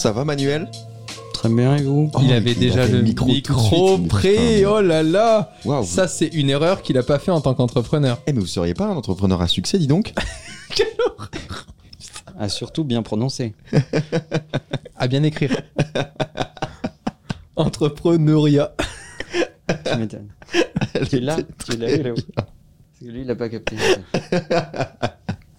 ça va Manuel Très bien, et vous il avait déjà le micro, suite, prêt. Oh là là. Waouh. Ça, c'est une erreur qu'il a pas fait en tant qu'entrepreneur. Eh mais vous seriez pas un entrepreneur à succès, dis donc Ah, surtout bien prononcé. À bien écrire. Entrepreneuriat. Tu m'étonnes. Tu l'as Tu l'as lui, il a pas capté.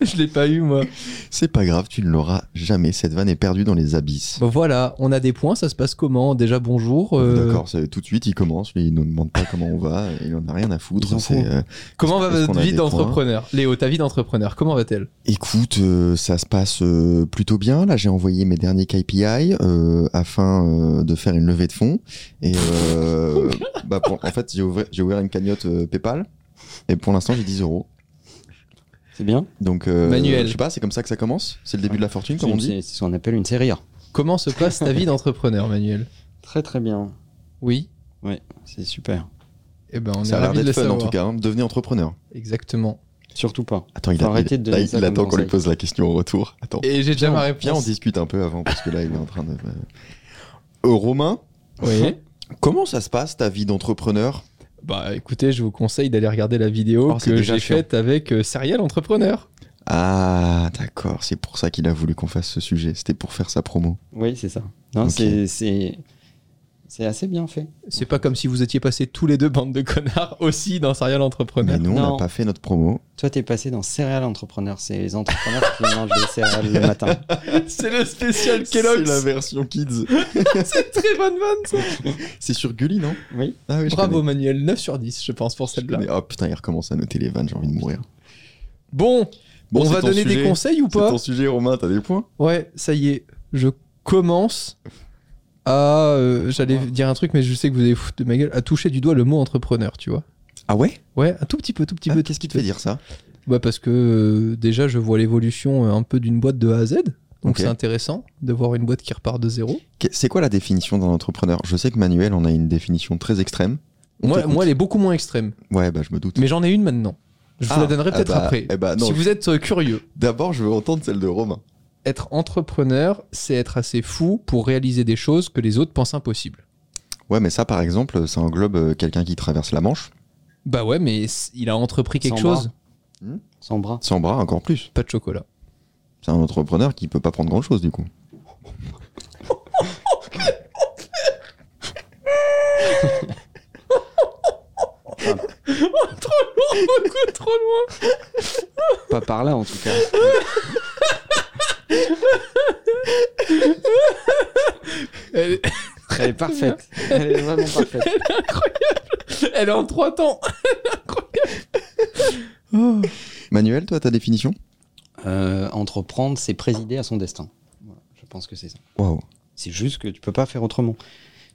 Je l'ai pas eu, moi. C'est pas grave, tu ne l'auras jamais. Cette vanne est perdue dans les abysses. Bon, voilà, on a des points. Ça se passe comment? Déjà, bonjour. euh, D'accord, tout de suite il commence, lui, il nous demande pas comment on va, il en a rien à foutre. euh, Comment va votre vie d'entrepreneur? Léo, ta vie d'entrepreneur, comment va-t-elle? Écoute, euh, ça se passe plutôt bien. Là, j'ai envoyé mes derniers KPI afin de faire une levée de fonds. Et bah, pour- en fait, j'ai ouvert, ouvert une cagnotte PayPal. Et pour l'instant, j'ai 10 euros. C'est bien Donc, euh, Manuel. je sais pas, c'est comme ça que ça commence. C'est le début de la fortune, comme on dit. C'est ce qu'on appelle une série A. Comment se passe ta vie d'entrepreneur, Manuel Très très bien. Oui Ouais, c'est super. Eh ben, on Ça est a l'air ravis de le d'être fun en savoir. tout cas. hein. Devenez entrepreneur. Exactement. Surtout pas. Attends, il, a, arrêter il- de là, il comme attend qu'on lui pose la question au retour. Attends. Et j'ai déjà ma on- réponse. Viens, on discute un peu avant parce que là, il est en train de. Euh, Romain, Oui. comment ça se passe ta vie d'entrepreneur? Bah écoutez, je vous conseille d'aller regarder la vidéo Oh, que j'ai faite avec euh, Serial Entrepreneur. Ah, d'accord. C'est pour ça qu'il a voulu qu'on fasse ce sujet. C'était pour faire sa promo. Oui, c'est ça. Non, c'est- c'est c'est assez bien fait. C'est pas comme si vous étiez passés tous les deux bandes de connards aussi dans Serial Entrepreneur. Mais nous, on n'a pas fait notre promo. Toi, t'es passé dans céréales entrepreneurs. C'est les entrepreneurs qui mangent des céréales le matin. C'est le spécial Kellogg's. C'est la version kids. C'est très bonne vanne ça. c'est sur Gulli, non? Oui. Ah oui, Bravo connais. Manuel, 9 sur 10 je pense pour celle-là. connais. Oh putain, il recommence à noter les vannes, j'ai envie de mourir. Bon, Bon, on c'est va donner des conseils ou C'est pas? ton sujet, Romain, t'as des points? Ouais, ça y est, je commence à... euh, J'allais dire un truc mais je sais que vous allez foutre de ma gueule, à toucher du doigt le mot entrepreneur, tu vois. Ah ouais? Ouais, un tout petit peu, tout petit Ah, peu. Qu'est-ce qui te fait dire ça? Bah parce que euh, déjà je vois l'évolution euh, un peu d'une boîte de A à Z. Donc c'est intéressant de voir une boîte qui repart de zéro. C'est quoi la définition d'un entrepreneur? Je sais que Manuel en a une définition très extrême. On Moi, moi, elle est beaucoup moins extrême. Ouais, bah je me doute. Mais j'en ai une maintenant. Je vous Ah, la donnerai ah peut-être bah, après. eh bah, non, si vous êtes euh, curieux, D'abord, je veux entendre celle de Romain. Être entrepreneur, c'est être assez fou pour réaliser des choses que les autres pensent impossibles. Ouais, mais ça, par exemple, ça englobe euh, quelqu'un qui traverse la Manche, Bah ouais, mais il a entrepris quelque Sans chose. Sans bras. sans bras encore plus. Pas de chocolat. C'est un entrepreneur qui peut pas prendre grand chose du coup. trop loin, beaucoup trop loin. Pas par là, en tout cas. Elle est, Elle est parfaite. Elle est vraiment parfaite. elle est incroyable. Elle est en trois temps. Manuel, toi, ta définition Euh, entreprendre, c'est présider à son destin. Voilà, je pense que c'est ça. Waouh. C'est juste que tu peux pas faire autrement.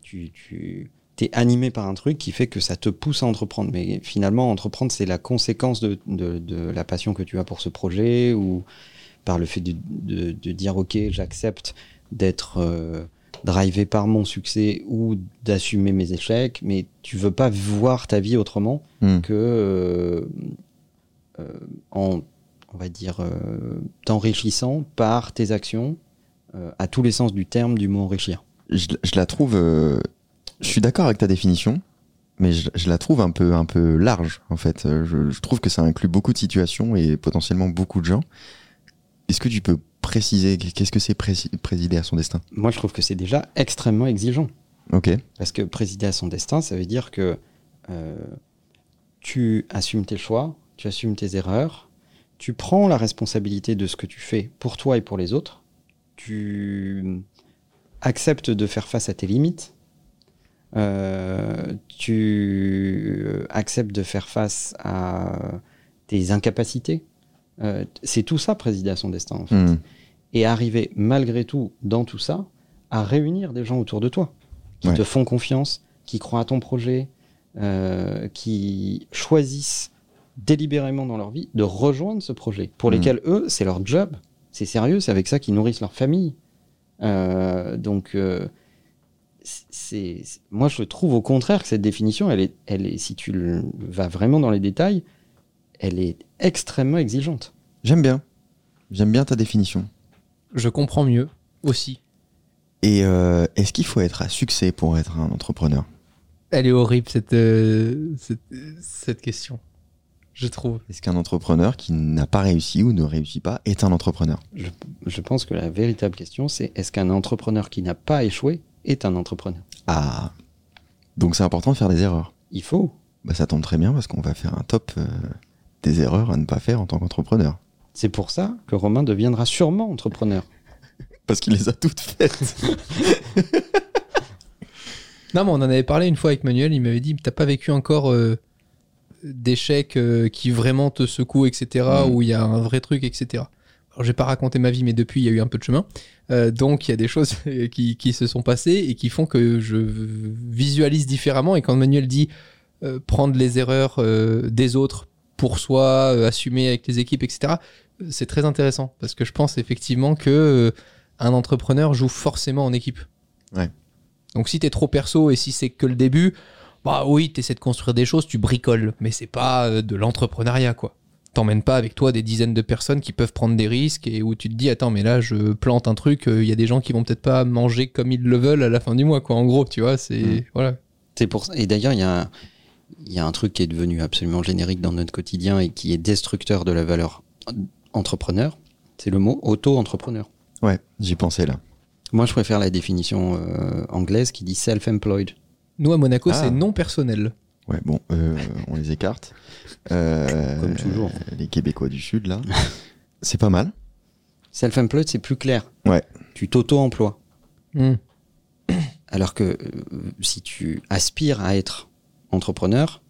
Tu, tu es animé par un truc qui fait que ça te pousse à entreprendre. Mais finalement, entreprendre, c'est la conséquence de, de- de la passion que tu as pour ce projet ou par le fait de, de- de dire ok, j'accepte d'être euh, drivé par mon succès ou d'assumer mes échecs, mais tu veux pas voir ta vie autrement Hmm. que euh, euh, en, on va dire, t'enrichissant par tes actions à tous les sens du terme du mot enrichir. Je, je la trouve. je suis d'accord avec ta définition, mais je, je la trouve un peu, un peu large en fait. Je, je trouve que ça inclut beaucoup de situations et potentiellement beaucoup de gens. Est-ce que tu peux préciser qu'est-ce que c'est prési- présider à son destin? Moi, je trouve que c'est déjà extrêmement exigeant. Ok. Parce que présider à son destin, ça veut dire que euh, tu assumes tes choix, tu assumes tes erreurs, tu prends la responsabilité de ce que tu fais pour toi et pour les autres, tu acceptes de faire face à tes limites, euh, tu euh, acceptes de faire face à tes incapacités. Euh, c'est tout ça, présider à son destin, en fait. Hmm. Et arriver, malgré tout, dans tout ça, à réunir des gens autour de toi qui Ouais. te font confiance, qui croient à ton projet, euh, qui choisissent délibérément dans leur vie de rejoindre ce projet, pour Mhm. lesquels eux, c'est leur job, c'est sérieux, c'est avec ça qu'ils nourrissent leur famille. Euh, donc, c'est, c'est- moi, je trouve au contraire que cette définition, elle est, elle est, si tu le- vas vraiment dans les détails, elle est extrêmement exigeante. J'aime bien. J'aime bien ta définition. Je comprends mieux aussi. Et euh, est-ce qu'il faut être à succès pour être un entrepreneur? Elle est horrible cette, euh, cette, cette question, je trouve. Est-ce qu'un entrepreneur qui n'a pas réussi ou ne réussit pas est un entrepreneur? Je, je pense que la véritable question, c'est est-ce qu'un entrepreneur qui n'a pas échoué est un entrepreneur? Ah, donc c'est important de faire des erreurs. Il faut. Bah, ça tombe très bien parce qu'on va faire un top euh, des erreurs à ne pas faire en tant qu'entrepreneur. C'est pour ça que Romain deviendra sûrement entrepreneur. Parce qu'il les a toutes faites. Non, mais on en avait parlé une fois avec Manuel. Il m'avait dit T'as pas vécu encore euh, d'échecs euh, qui vraiment te secouent, etc., Mm. où il y a un vrai truc, etc. Alors, je vais pas raconter ma vie, mais depuis, il y a eu un peu de chemin. Euh, donc, il y a des choses qui, qui se sont passées et qui font que je visualise différemment. Et quand Manuel dit euh, prendre les erreurs euh, des autres pour soi, euh, assumer avec les équipes, etc., euh, c'est très intéressant parce que je pense effectivement que euh, un entrepreneur joue forcément en équipe. Ouais. Donc si t'es trop perso et si c'est que le début, bah oui, t'essaies de construire des choses, tu bricoles, mais c'est pas euh, de l'entrepreneuriat quoi. T'emmènes pas avec toi des dizaines de personnes qui peuvent prendre des risques et où tu te dis attends mais là je plante un truc, il y a des gens qui vont peut-être pas manger comme ils le veulent à la fin du mois quoi. En gros, tu vois, c'est Mm. voilà. C'est pour ça. Et d'ailleurs, il y a, un- il y a un truc qui est devenu absolument générique dans notre quotidien et qui est destructeur de la valeur entrepreneur. C'est le mot auto-entrepreneur. Ouais, j'y pensais là. Moi, je préfère la définition euh, anglaise qui dit self-employed. Nous à Monaco, Ah. c'est non personnel. Ouais, bon, euh, on les écarte. Euh, Comme toujours. Les Québécois du Sud, là. C'est pas mal. Self-employed, c'est plus clair. Ouais. Tu t'auto-emploies. Mm. Alors que euh, si tu aspires à être entrepreneur,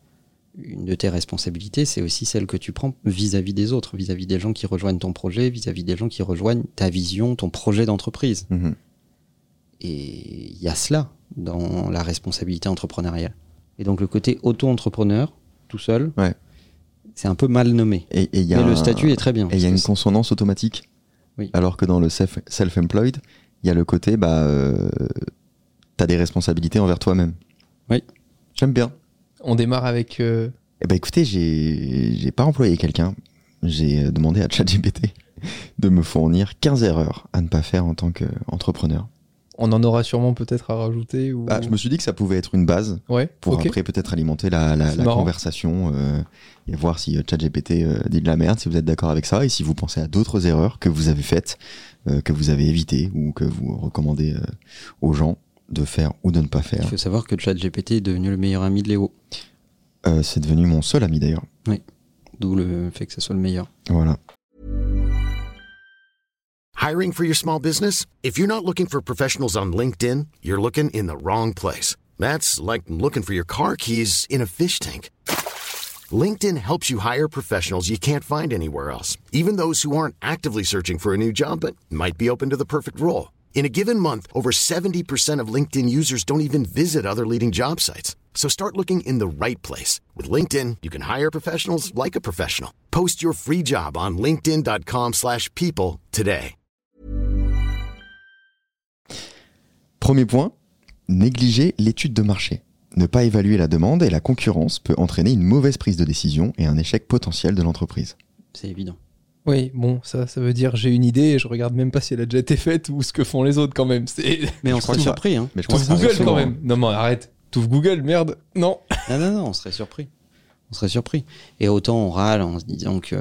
une de tes responsabilités, c'est aussi celle que tu prends vis-à-vis des autres, vis-à-vis des gens qui rejoignent ton projet, vis-à-vis des gens qui rejoignent ta vision, ton projet d'entreprise. Mhm. Et il y a cela dans la responsabilité entrepreneuriale. Et donc le côté auto-entrepreneur, tout seul, Ouais. c'est un peu mal nommé. Et et il y a Mais le statut est très bien. Et il y a une consonance automatique. Oui. Alors que dans le self- self-employed, il y a le côté, bah, euh, t'as des responsabilités envers toi-même. Oui. J'aime bien. On démarre avec euh, Eh ben écoutez, j'ai pas employé quelqu'un. J'ai euh, demandé à ChatGPT de me fournir 15 erreurs à ne pas faire en tant qu'entrepreneur. on en aura sûrement peut-être à rajouter ou Bah, je me suis dit que ça pouvait être une base Ouais, pour après peut-être alimenter la, conversation euh, et voir si euh, ChatGPT euh, dit de la merde, si vous êtes d'accord avec ça et si vous pensez à d'autres erreurs que vous avez faites, euh, que vous avez évitées ou que vous recommandez aux gens de faire ou de ne pas Il faire. faut savoir que ChatGPT est devenu le meilleur ami de Léo. Euh, C'est devenu mon seul ami d'ailleurs. D'où le fait que ce soit le meilleur. Voilà. Hiring for your small business? If you're not looking for professionals on LinkedIn, you're looking in the wrong place. That's like looking for your car keys in a fish tank. LinkedIn helps you hire professionals you can't find anywhere else, even those who aren't actively searching for a new job but might be open to the perfect role. In a given month, over 70% of LinkedIn users don't even visit other leading job sites. So start looking in the right place. With LinkedIn, you can hire professionals like a professional. Post your free job on linkedin.com/people slash people today. Premier point, négliger l'étude de marché. Ne pas évaluer la demande et la concurrence peut entraîner une mauvaise prise de décision et un échec potentiel de l'entreprise. C'est évident. Oui, bon, ça, ça veut dire j'ai une idée et je regarde même pas si elle a déjà été faite ou ce que font les autres quand même. C'est Mais on serait surpris. Hein. Mais je Google quand souvent. même. Non, mais arrête. T'ouvres Google, merde. Non. Non, non, non, on serait surpris. On serait surpris. Et autant on râle en se disant que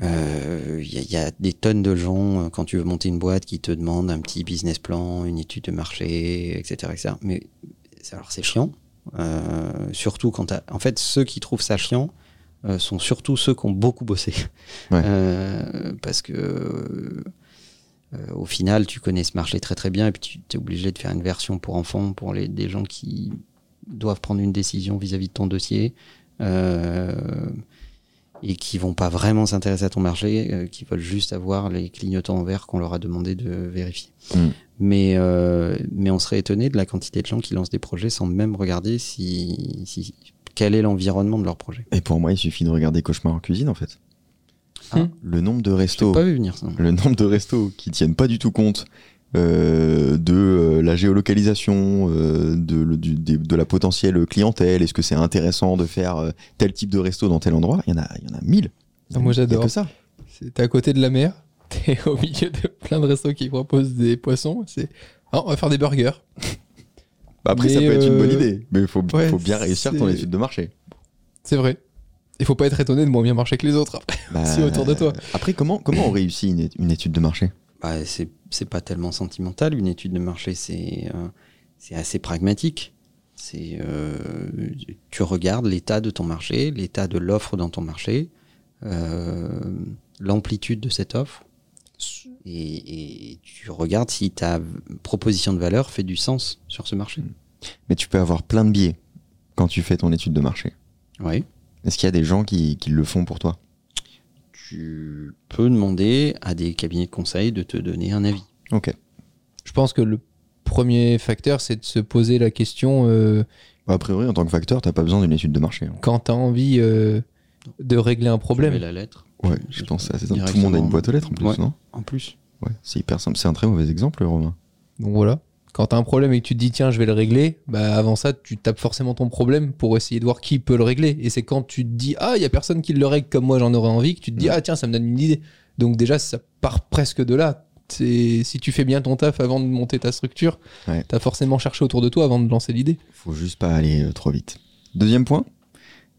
euh, il y, a- il y a des tonnes de gens euh, quand tu veux monter une boîte qui te demandent un petit business plan, une étude de marché, etc., etc. Mais alors c'est chiant. Euh, surtout quand t'as- en fait ceux qui trouvent ça chiant euh, sont surtout ceux qui ont beaucoup bossé. Ouais. Euh, parce que euh, au final, tu connais ce marché très très bien et puis tu es obligé de faire une version pour enfants, pour les, des gens qui doivent prendre une décision vis-à-vis de ton dossier et qui vont pas vraiment s'intéresser à ton marché, qui veulent juste avoir les clignotants en vert qu'on leur a demandé de vérifier. Mm. Mais, mais on serait étonné de la quantité de gens qui lancent des projets sans même regarder si, si quel est l'environnement de leur projet. Et pour moi, il suffit de regarder Cauchemar en cuisine en fait. Ah. Le nombre de restos, pas vu venir ça. le nombre de restos qui tiennent pas du tout compte euh, de euh, la géolocalisation, euh, de, le- du- des- de la potentielle clientèle. Est-ce que c'est intéressant de faire euh, tel type de resto dans tel endroit? Il y en a, il y en a mille. Ah, moi, j'adore. que ça. C'est- T'es à côté de la mer, T'es au milieu de plein de restos qui proposent des poissons. C'est, Ah, on va faire des burgers. Bah après, Mais, ça peut être une bonne euh, idée, mais il faut, ouais, faut bien réussir ton étude de marché. C'est vrai. Il faut pas être étonné de moins bien marcher que les autres après. Bah, Si autour de toi. Après, comment, comment on réussit une, étude de marché? Bah, c'est c'est pas tellement sentimental. Une étude de marché, c'est euh, c'est assez pragmatique. C'est euh, tu regardes l'état de ton marché, l'état de l'offre dans ton marché, euh, l'amplitude de cette offre, et, et tu regardes si ta proposition de valeur fait du sens sur ce marché. Mais tu peux avoir plein de biais quand tu fais ton étude de marché. Oui. Est-ce qu'il y a des gens qui, qui le font pour toi? Tu peux demander à des cabinets de conseil de te donner un avis. Ok. Je pense que le premier facteur, c'est de se poser la question euh, A priori, en tant que facteur, t'as pas besoin d'une étude de marché. hein. quand tu as envie euh, de régler un Tu mets problème. la lettre. Ouais, je pense que c'est assez simple. Tout le monde a une boîte aux lettres en plus, Ouais. non En plus. Ouais, c'est hyper simple. C'est un très mauvais exemple, Romain. Donc voilà. Quand tu as un problème et que tu te dis tiens, je vais le régler, bah avant ça, tu tapes forcément ton problème pour essayer de voir qui peut le régler. Et c'est quand tu te dis ah, il y a personne qui le règle comme moi j'en aurais envie que tu te dis Ouais. ah tiens, ça me donne une idée. Donc déjà, ça part presque de là. C'est si tu fais bien ton taf avant de monter ta structure, Ouais. tu as forcément cherché autour de toi avant de lancer l'idée. Faut juste pas aller euh, trop vite. Deuxième point,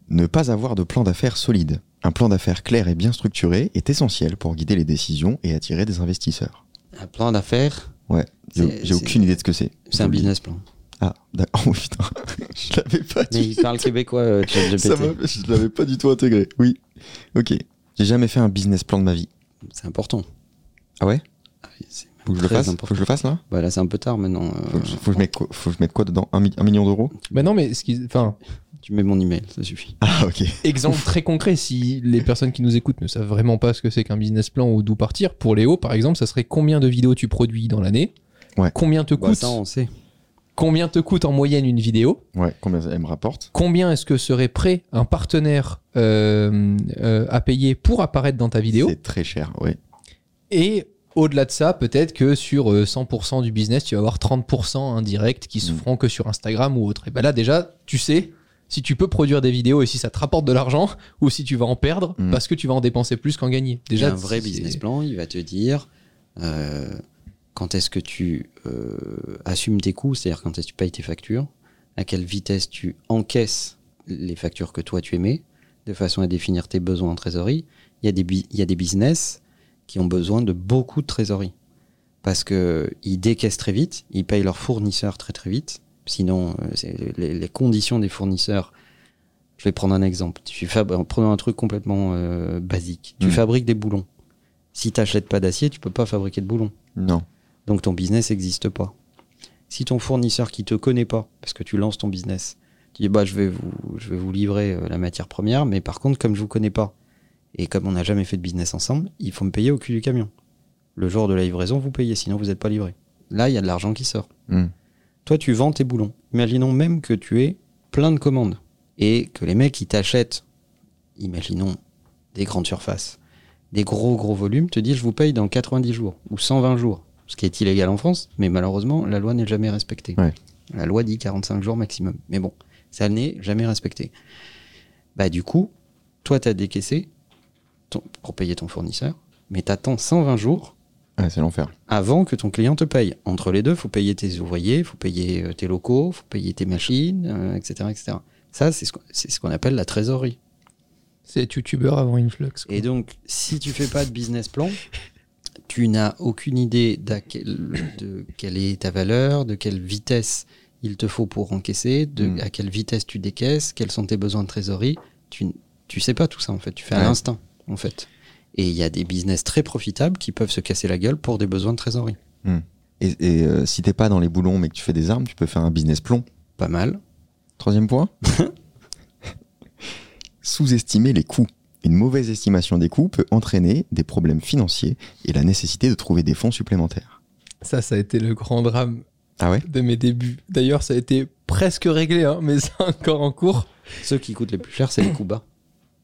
ne pas avoir de plan d'affaires solide. Un plan d'affaires clair et bien structuré est essentiel pour guider les décisions et attirer des investisseurs. Un plan d'affaires, Ouais, j'ai aucune idée de ce que c'est. c'est un business plan. Ah, d'accord. Oh putain, je l'avais pas Mais dit. il parle québécois, euh. Ça m'a- je l'avais pas du tout intégré. Oui. Ok. J'ai jamais fait un business plan de ma vie. C'est important. Ah ouais? Ah oui, c'est même Faut que je le fasse? Faut important. que je le fasse là? Bah là, c'est un peu tard maintenant. euh, faut que, je- faut que je mette quoi, faut que je mette quoi dedans? Un, mi- un million d'euros? Bah non, mais ce qui, enfin, Tu mets mon email, ça suffit. Ah ok. exemple très concret, si les personnes qui nous écoutent ne savent vraiment pas ce que c'est qu'un business plan ou d'où partir, pour Léo par exemple, ça serait combien de vidéos tu produis dans l'année Ouais. Combien te Bah, coûte ça, on sait. Combien te coûte en moyenne une vidéo Ouais, combien elle me rapporte Combien est-ce que serait prêt un partenaire euh, euh, à payer pour apparaître dans ta vidéo C'est très cher, ouais. Et au-delà de ça, peut-être que sur euh, 100% du business, tu vas avoir 30% indirects qui se Mm. feront que sur Instagram ou autre. Et ben là, déjà, tu sais si tu peux produire des vidéos et si ça te rapporte de l'argent ou si tu vas en perdre Mm. parce que tu vas en dépenser plus qu'en gagner. Déjà, un vrai business plan, il va te dire euh, quand est-ce que tu euh, assumes tes coûts, c'est-à-dire quand est-ce que tu payes tes factures, à quelle vitesse tu encaisses les factures que toi tu émets, de façon à définir tes besoins en trésorerie. Il y a des, il y a des business qui ont besoin de beaucoup de trésorerie. Parce que ils décaissent très vite, ils payent leurs fournisseurs très très vite. Sinon, euh, les, les conditions des fournisseurs. Je vais prendre un exemple. Tu fab- Prenons un truc complètement euh, basique. Tu Mm. fabriques des boulons. Si tu n'achètes pas d'acier, tu peux pas fabriquer de boulons. Non. Donc ton business n'existe pas. Si ton fournisseur qui te connaît pas, parce que tu lances ton business, tu dis bah je vais vous, je vais vous livrer euh, la matière première, mais par contre comme je vous connais pas et comme on n'a jamais fait de business ensemble, il faut me payer au cul du camion. Le jour de la livraison, vous payez, sinon vous n'êtes pas livré. Là, il y a de l'argent qui sort. Hmm. Toi, tu vends tes boulons. Imaginons même que tu aies plein de commandes et que les mecs qui t'achètent, imaginons des grandes surfaces, des gros gros volumes, te disent je vous paye dans 90 jours ou 120 jours, ce qui est illégal en France, mais malheureusement la loi n'est jamais respectée. Ouais. La loi dit 45 jours maximum, mais bon, ça n'est jamais respecté. Bah du coup, toi tu as décaissé ton- pour payer ton fournisseur, mais tu attends 120 jours Ouais, c'est l'enfer. avant que ton client te paye. Entre les deux, faut payer tes ouvriers, faut payer euh, tes locaux, faut payer tes machines, euh, etc., etc. Ça, c'est ce qu'on ce appelle la trésorerie. c'est youtubeur avant Influx. quoi. Et donc, si tu fais pas de business plan, tu n'as aucune idée de quelle est ta valeur, de quelle vitesse il te faut pour encaisser, de Mm. à quelle vitesse tu décaisses, quels sont tes besoins de trésorerie. Tu, tu sais pas tout ça en fait. Tu fais à Ouais. l'instinct en fait. Et il y a des business très profitables qui peuvent se casser la gueule pour des besoins de trésorerie. Et, et, euh, si t'es pas dans les boulons mais que tu fais des armes, tu peux faire un business plomb. Pas mal. Troisième point. Sous-estimer les coûts. Une mauvaise estimation des coûts peut entraîner des problèmes financiers et la nécessité de trouver des fonds supplémentaires. Ça, ça a été le grand drame Ah ouais? de mes débuts. D'ailleurs, ça a été presque réglé, hein, mais c'est encore en cours. Ceux qui coûtent les plus cher, c'est les coups bas.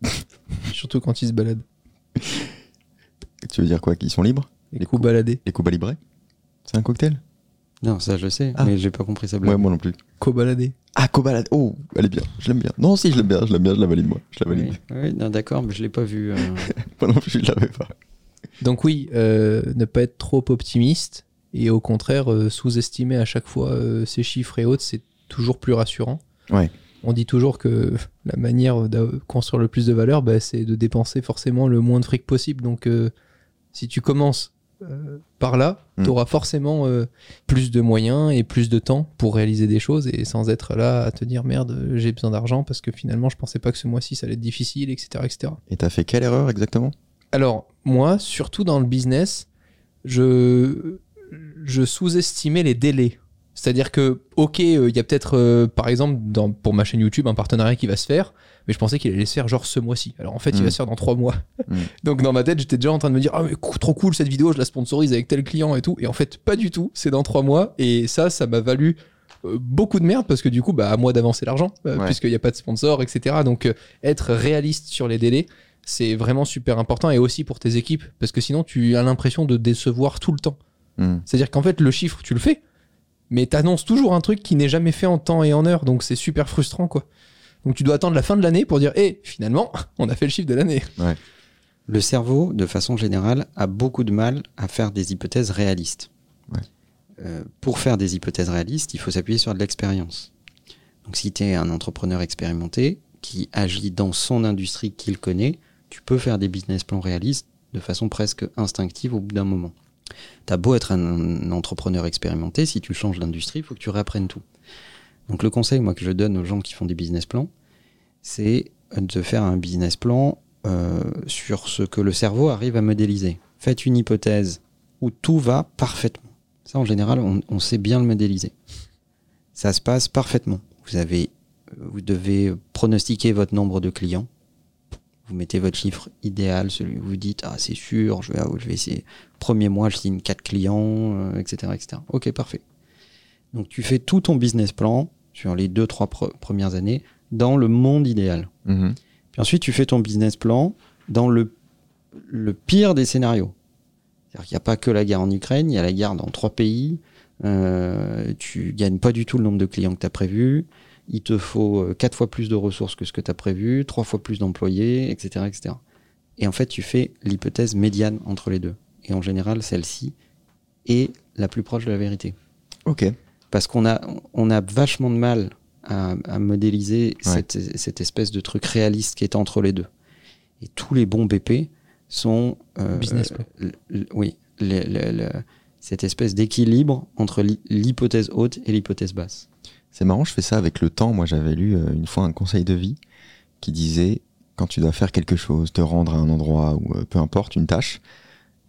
Surtout quand ils se baladent. Tu veux dire quoi Qu'ils sont libres Les, Les coups baladés. Les coups à librés C'est un cocktail Non, ça je le sais, Ah. mais j'ai pas compris blague. Ouais, moi non plus. Co-baladés. Ah, cobalade. Oh, elle est bien. Je l'aime bien. Non, si, je l'aime bien. Je l'aime bien. Je la valide, moi. Je la valide. Oui, d'accord, mais je l'ai pas vu. euh. Moi non plus, je l'avais pas. Donc oui, euh, ne pas être trop optimiste et au contraire euh, sous-estimer à chaque fois euh, ces chiffres et autres, c'est toujours plus rassurant. Ouais. On dit toujours que la manière de construire le plus de valeur, bah, c'est de dépenser forcément le moins de fric possible. Donc euh, si tu commences euh, par là, Mm. tu auras forcément euh, plus de moyens et plus de temps pour réaliser des choses et sans être là à te dire merde, j'ai besoin d'argent parce que finalement je pensais pas que ce mois-ci ça allait être difficile, etc. etc. Et t'as fait quelle erreur exactement? Alors, moi, surtout dans le business, je, je sous-estimais les délais. C'est-à-dire que, ok, euh, il y a peut-être, euh, par exemple, dans, pour ma chaîne YouTube, un partenariat qui va se faire, mais je pensais qu'il allait se faire genre ce mois-ci. Alors en fait, il Mm. va se faire dans trois mois. Mm. Donc dans ma tête, j'étais déjà en train de me dire, ah mais trop cool cette vidéo, je la sponsorise avec tel client et tout. Et en fait, pas du tout. C'est dans trois mois. Et ça, ça m'a valu euh, beaucoup de merde parce que du coup, bah, à moi d'avancer l'argent, Ouais. puisqu'il n'y a pas de sponsor, etc. Donc être réaliste sur les délais, c'est vraiment super important et aussi pour tes équipes parce que sinon tu as l'impression de décevoir tout le temps. Hmm. C'est-à-dire qu'en fait le chiffre tu le fais mais t'annonces toujours un truc qui n'est jamais fait en temps et en heure donc c'est super frustrant quoi. Donc tu dois attendre la fin de l'année pour dire "Eh, finalement, on a fait le chiffre de l'année." Le cerveau, de façon générale, a beaucoup de mal à faire des hypothèses réalistes. Ouais. Euh, pour faire des hypothèses réalistes, il faut s'appuyer sur de l'expérience. Donc si tu es un entrepreneur expérimenté qui agit dans son industrie qu'il connaît, tu peux faire des business plans réalistes de façon presque instinctive au bout d'un moment. T'as beau être un, entrepreneur expérimenté, si tu changes d'industrie, il faut que tu réapprennes tout. Donc le conseil moi que je donne aux gens qui font des business plans, c'est de faire un business plan euh, sur ce que le cerveau arrive à modéliser. Faites une hypothèse où tout va parfaitement. Ça, en général, on, on sait bien le modéliser. Ça se passe parfaitement. Vous avez, vous devez pronostiquer votre nombre de clients. Vous mettez votre chiffre idéal, celui où vous dites ah c'est sûr, je vais, je vais essayer. Premier mois, je signe 4 clients, euh, etc., etc. Ok, parfait. Donc tu fais tout ton business plan sur les deux trois pre- premières années dans le monde idéal. Mhm. Puis ensuite, tu fais ton business plan dans le, le pire des scénarios. C'est-à-dire qu'il n'y a pas que la guerre en Ukraine, il y a la guerre dans trois pays. Euh, tu gagnes pas du tout le nombre de clients que tu as prévu. Il te faut euh, quatre fois plus de ressources que ce que tu as prévu, trois fois plus d'employés, etc., etc. Et en fait, tu fais l'hypothèse médiane entre les deux. Et en général, celle-ci est la plus proche de la vérité Ok. parce qu'on a, on a vachement de mal à, à modéliser Ouais. cette, cette espèce de truc réaliste qui est entre les deux. Et tous les bons BP sont... euh, Business l- oui, le- le- le- cette espèce d'équilibre entre l'hy- l'hypothèse haute et l'hypothèse basse. C'est marrant, je fais ça avec le temps. Moi, j'avais lu euh, une fois un conseil de vie qui disait quand tu dois faire quelque chose, te rendre à un endroit ou euh, peu importe, une tâche,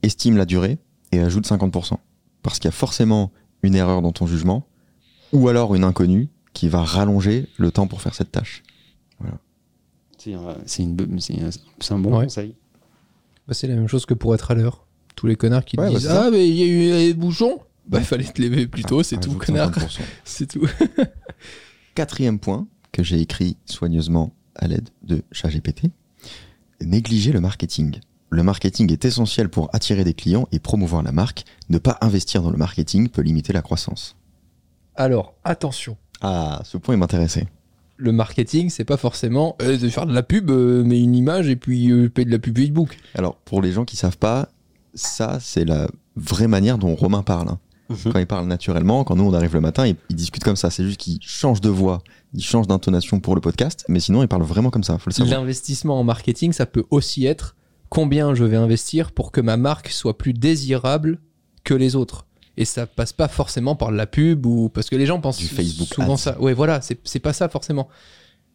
estime la durée et ajoute 50%. Parce qu'il y a forcément une erreur dans ton jugement ou alors une inconnue qui va rallonger le temps pour faire cette tâche. C'est un, c'est un- bon Ouais. conseil. Bah, c'est la même chose que pour être à l'heure. Tous les connards qui Ouais, bah, disent ça. "Ah mais il y a eu des bouchons." Bah, il fallait te lever plus tôt, c'est tout, Ajoute connard. 50%. C'est tout. Quatrième point que j'ai écrit soigneusement à l'aide de ChatGPT, négliger le marketing. Le marketing est essentiel pour attirer des clients et promouvoir la marque. Ne pas investir dans le marketing peut limiter la croissance. Alors, attention. Ah, ce point m'intéressait. Le marketing, c'est pas forcément euh, de faire de la pub, euh, mais une image et puis euh, payer de la pub Facebook. Alors, pour les gens qui savent pas, ça, c'est la vraie manière dont Romain parle. hein. Quand il parle naturellement, quand nous on arrive le matin, il, il discute comme ça. C'est juste qu'il change de voix, il change d'intonation pour le podcast, mais sinon il parle vraiment comme ça. Faut le savoir. L'investissement en marketing, ça peut aussi être combien je vais investir pour que ma marque soit plus désirable que les autres. Et ça passe pas forcément par la pub ou parce que les gens pensent Du Facebook souvent Ads. ça. Ouais, voilà, c'est c'est pas ça forcément.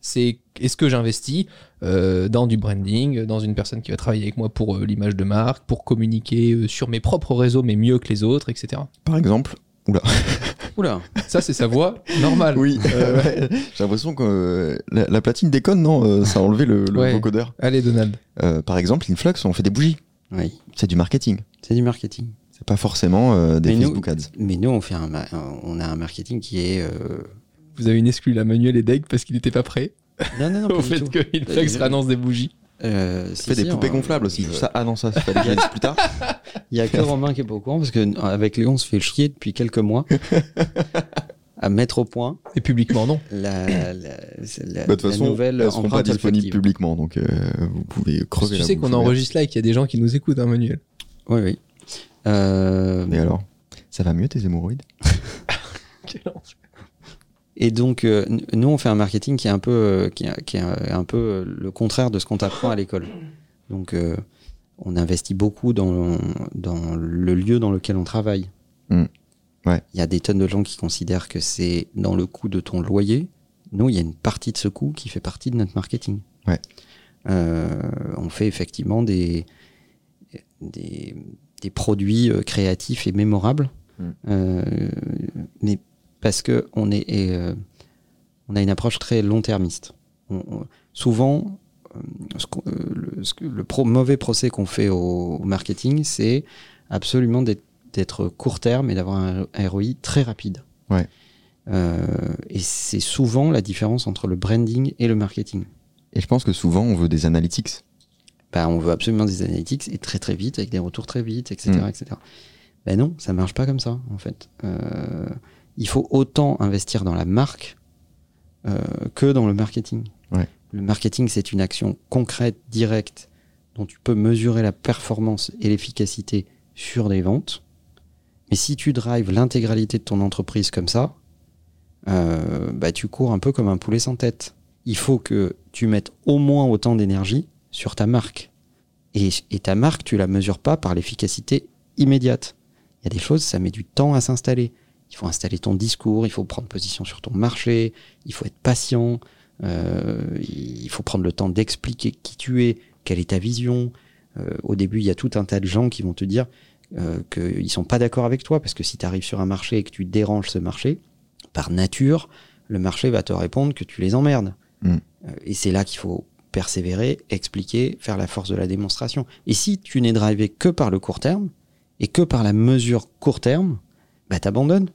C'est est-ce que j'investis euh, dans du branding, dans une personne qui va travailler avec moi pour euh, l'image de marque, pour communiquer euh, sur mes propres réseaux mais mieux que les autres, etc. Par exemple, Oula, Ça, c'est sa voix normale. oui, euh, ouais, j'ai l'impression que euh, la, la platine déconne, non Ça a enlevé le, le Ouais. vocodeur. Allez, Donald. Euh, par exemple, Influx, on fait des bougies. oui, C'est du marketing. c'est du marketing. C'est pas forcément euh, des Mais nous- Facebook ads. Mais nous, on, fait un, on a un marketing qui est... Vous avez une exclue là, Manuel et Deg parce qu'il n'était pas prêt Non, non, non, au fait que Influx Euh, annonce des bougies. Euh, si, fait des si, poupées on- gonflables aussi. euh, Ça, ah non, ça, ça fallait que je plus tard. Il y a que Romain qui est pas au courant parce que avec Léon on se fait chier depuis quelques mois à mettre au point Et publiquement, non. la, la, la- Bah, De toute façon, nouvelle elles seront pas disponibles publiquement, donc euh, vous pouvez crever tu sais qu'on enregistre là et qu'il y a des gens qui nous écoutent, hein, Manuel. Oui, oui. Euh, Mais alors, ça va mieux tes hémorroïdes? Et donc, euh, nous, on fait un marketing qui est un peu, euh, qui est, qui est un peu euh, le contraire de ce qu'on t'apprend à l'école. Donc, euh, on investit beaucoup dans, dans le lieu dans lequel on travaille. Mm. Ouais. Il y a des tonnes de gens qui considèrent que c'est dans le coût de ton loyer. Nous, il y a une partie de ce coût qui fait partie de notre marketing. Ouais. Euh, on fait effectivement des, des, des produits euh, créatifs et mémorables. Mm. Euh, mais parce que on est, et, euh, on a une approche très long-termiste. On- on- souvent, euh, ce, euh, le, ce que- le pro- mauvais procès qu'on fait au, au marketing, c'est absolument d'être, court terme et d'avoir un, un ROI très rapide. Ouais. Euh, et c'est souvent la différence entre le branding et le marketing. Et je pense que souvent, on veut des analytics. Bah, on veut absolument des analytics et très très vite, avec des retours très vite, etc. Mm. etc. Ben non, ça marche pas comme ça, en fait. Euh, il faut autant investir dans la marque euh, que dans le marketing. Ouais. Le marketing, c'est une action concrète, directe, dont tu peux mesurer la performance et l'efficacité sur des ventes. Mais si tu drives l'intégralité de ton entreprise comme ça, euh, bah, tu cours un peu comme un poulet sans tête. Il faut que tu mettes au moins autant d'énergie sur ta marque. Et, et ta marque, tu la mesures pas par l'efficacité immédiate. Il y a des choses, ça met du temps à s'installer. Il faut installer ton discours, il faut prendre position sur ton marché, il faut être patient, euh, il faut prendre le temps d'expliquer qui tu es, quelle est ta vision. Euh, au début, il y a tout un tas de gens qui vont te dire euh, qu'ils sont pas d'accord avec toi, parce que si tu arrives sur un marché et que tu déranges ce marché, par nature, le marché va te répondre que tu les emmerdes. Mm. Euh, et c'est là qu'il faut persévérer, expliquer, faire la force de la démonstration. Et si tu n'es drivé que par le court terme, et que par la mesure court terme, bah t'abandonnes,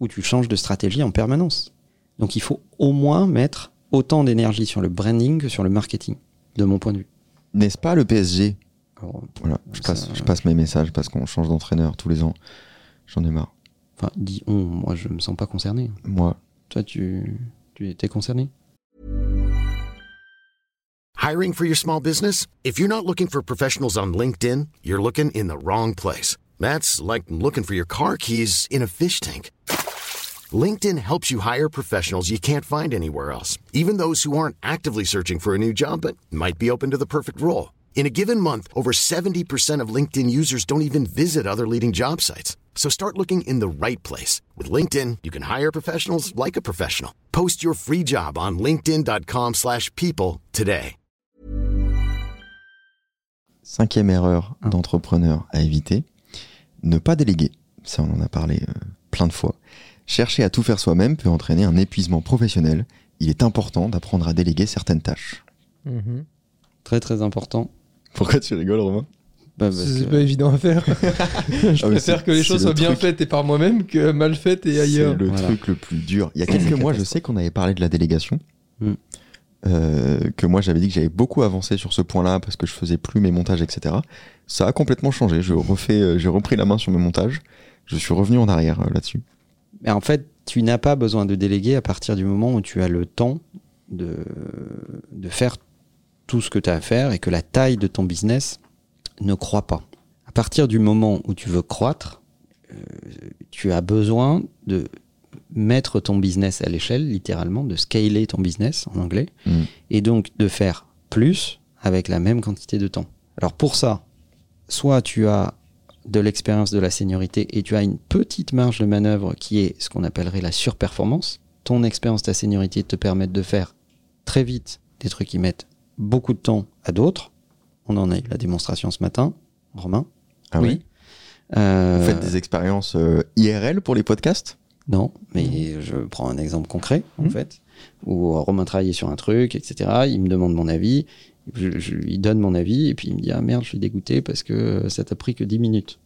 ou tu changes de stratégie en permanence. Donc il faut au moins mettre autant d'énergie sur le branding que sur le marketing, de mon point de vue. N'est-ce pas le PSG Alors, Voilà, je Ça- passe, je passe mes messages parce qu'on change d'entraîneur tous les ans. J'en ai marre. enfin, dis on, moi je me sens pas concerné. Moi, Toi, tu, tu étais concerné? Hiring for your small business? If you're not looking for professionals on LinkedIn, you're looking in the wrong place. That's like looking for your car keys in a fish tank. LinkedIn helps you hire professionals you can't find anywhere else, even those who aren't actively searching for a new job but might be open to the perfect role. In a given month, over 70% of LinkedIn users don't even visit other leading job sites. So start looking in the right place. With LinkedIn, you can hire professionals like a professional. Post your free job on linkedin.com/people slash people today. cinquième erreur Ah. d'entrepreneur à éviter, ne pas déléguer. Ça, on en a parlé euh, plein de fois. Chercher à tout faire soi-même peut entraîner un épuisement professionnel. Il est important d'apprendre à déléguer certaines tâches. Mhm. Très très important. Pourquoi tu rigoles, Romain? Bah, C'est que- pas évident à faire. je Ah, préfère c'est- que les c'est choses le soient bien faites et par moi-même que mal faites et C'est ailleurs. le Voilà. truc le plus dur. Il y a C'est quelques mois, je sais qu'on avait parlé de la délégation. Mm. Euh, que moi j'avais dit que j'avais beaucoup avancé sur ce point-là parce que je faisais plus mes montages, etc. Ça a complètement changé. Je refais, euh, j'ai repris la main sur mes montages. Je suis revenu en arrière euh, là-dessus. Mais en fait, tu n'as pas besoin de déléguer à partir du moment où tu as le temps de, de faire tout ce que tu as à faire et que la taille de ton business ne croît pas. À partir du moment où tu veux croître, euh, tu as besoin de mettre ton business à l'échelle, littéralement, de scaler ton business en anglais, Mm. et donc de faire plus avec la même quantité de temps. Alors pour ça, soit tu as de l'expérience de la seniorité et tu as une petite marge de manœuvre qui est ce qu'on appellerait la surperformance. Ton expérience, ta seniorité te permettent de faire très vite des trucs qui mettent beaucoup de temps à d'autres. On en a eu la démonstration ce matin, Romain. Ah Oui. Euh, Vous faites des expériences euh, IRL pour les podcasts? Non, mais je prends un exemple concret, en Mhm. fait, où Romain travaillait sur un truc, etc. Il me demande mon avis, je, je lui donne mon avis, et puis il me dit Ah merde, je suis dégoûté parce que ça t'a pris que 10 minutes.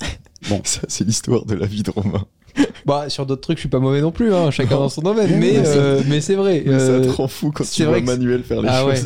Ça, c'est l'histoire de la vie de Romain. Bah, sur d'autres trucs, je suis pas mauvais non plus, hein, chacun Non. dans son domaine. Mais, Mais c'est- euh, mais c'est vrai. Mais euh, ça te rend fou quand tu vois Manuel faire les Ah ouais.